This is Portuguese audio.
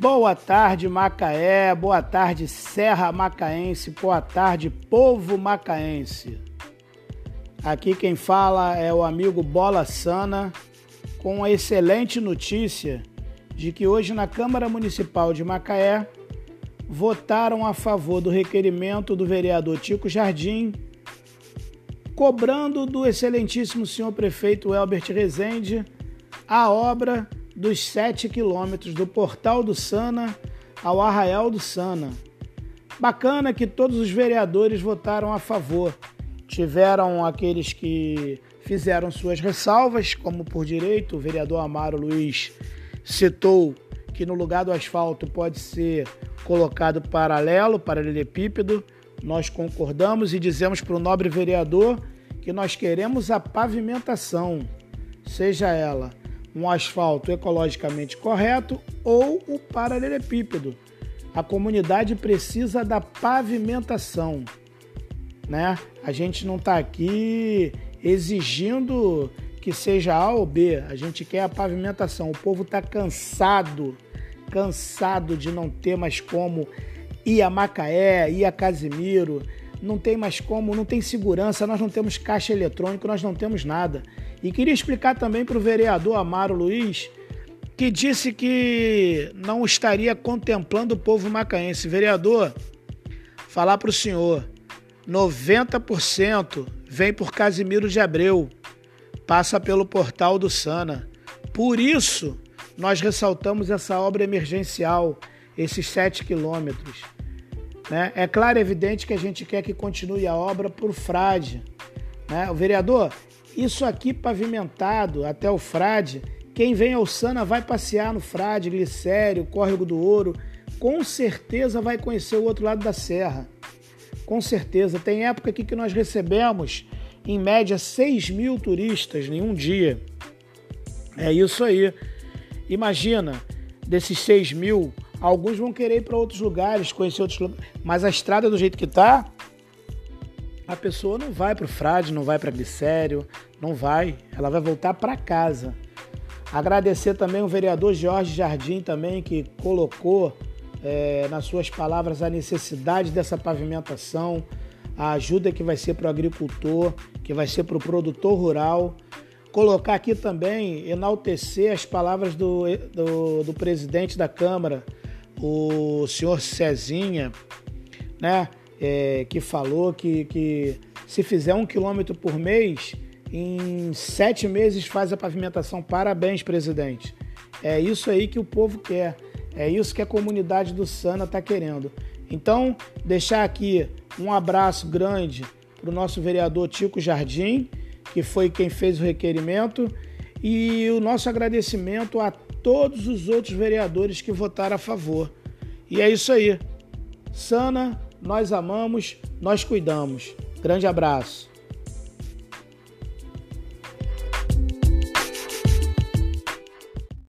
Boa tarde, Macaé. Boa tarde, Serra Macaense. Boa tarde, povo macaense. Aqui quem fala é o amigo Bola Sana, com a excelente notícia de que hoje na Câmara Municipal de Macaé votaram a favor do requerimento do vereador Tico Jardim, cobrando do excelentíssimo senhor prefeito Elbert Rezende a obra dos 7 quilômetros do Portal do Sana ao Arraial do Sana. Bacana que todos os vereadores votaram a favor. Tiveram aqueles que fizeram suas ressalvas, como por direito o vereador Amaro Luiz citou que no lugar do asfalto pode ser colocado paralelo, paralelepípedo. Nós concordamos e dizemos para o nobre vereador que nós queremos a pavimentação, seja ela um asfalto ecologicamente correto ou o paralelepípedo. A comunidade precisa da pavimentação, né? A gente não está aqui exigindo que seja A ou B, a gente quer a pavimentação. O povo está cansado, cansado de não ter mais como ir a Macaé, ir a Casimiro, não tem mais como, não tem segurança, nós não temos caixa eletrônico, nós não temos nada. E queria explicar também para o vereador Amaro Luiz, que disse que não estaria contemplando o povo macaense. Vereador, falar para o senhor, 90% vem por Casimiro de Abreu, passa pelo portal do Sana. Por isso, nós ressaltamos essa obra emergencial, esses 7 quilômetros. Né? É claro e evidente que a gente quer que continue a obra por frade. Né? O vereador, isso aqui pavimentado até o frade, quem vem ao Sana vai passear no frade, Glicério, Córrego do Ouro, com certeza vai conhecer o outro lado da serra. Com certeza. Tem época aqui que nós recebemos, em média, 6 mil turistas em um dia. É isso aí. Imagina, desses 6 mil, Alguns vão querer ir para outros lugares, conhecer outros lugares, mas a estrada do jeito que está, a pessoa não vai para o Frade, não vai para Glicério, não vai, ela vai voltar para casa. Agradecer também o vereador Jorge Jardim também que colocou é, nas suas palavras a necessidade dessa pavimentação, a ajuda que vai ser para o agricultor, que vai ser para o produtor rural. Colocar aqui também, enaltecer as palavras do, do, do presidente da Câmara, o senhor Cezinha, né, é, que falou que, que se fizer um quilômetro por mês, em sete meses faz a pavimentação. Parabéns, presidente. É isso aí que o povo quer. É isso que a comunidade do Sana está querendo. Então, deixar aqui um abraço grande para o nosso vereador Tico Jardim, que foi quem fez o requerimento, e o nosso agradecimento a todos os outros vereadores que votaram a favor. E é isso aí. Sana, nós amamos, nós cuidamos. Grande abraço.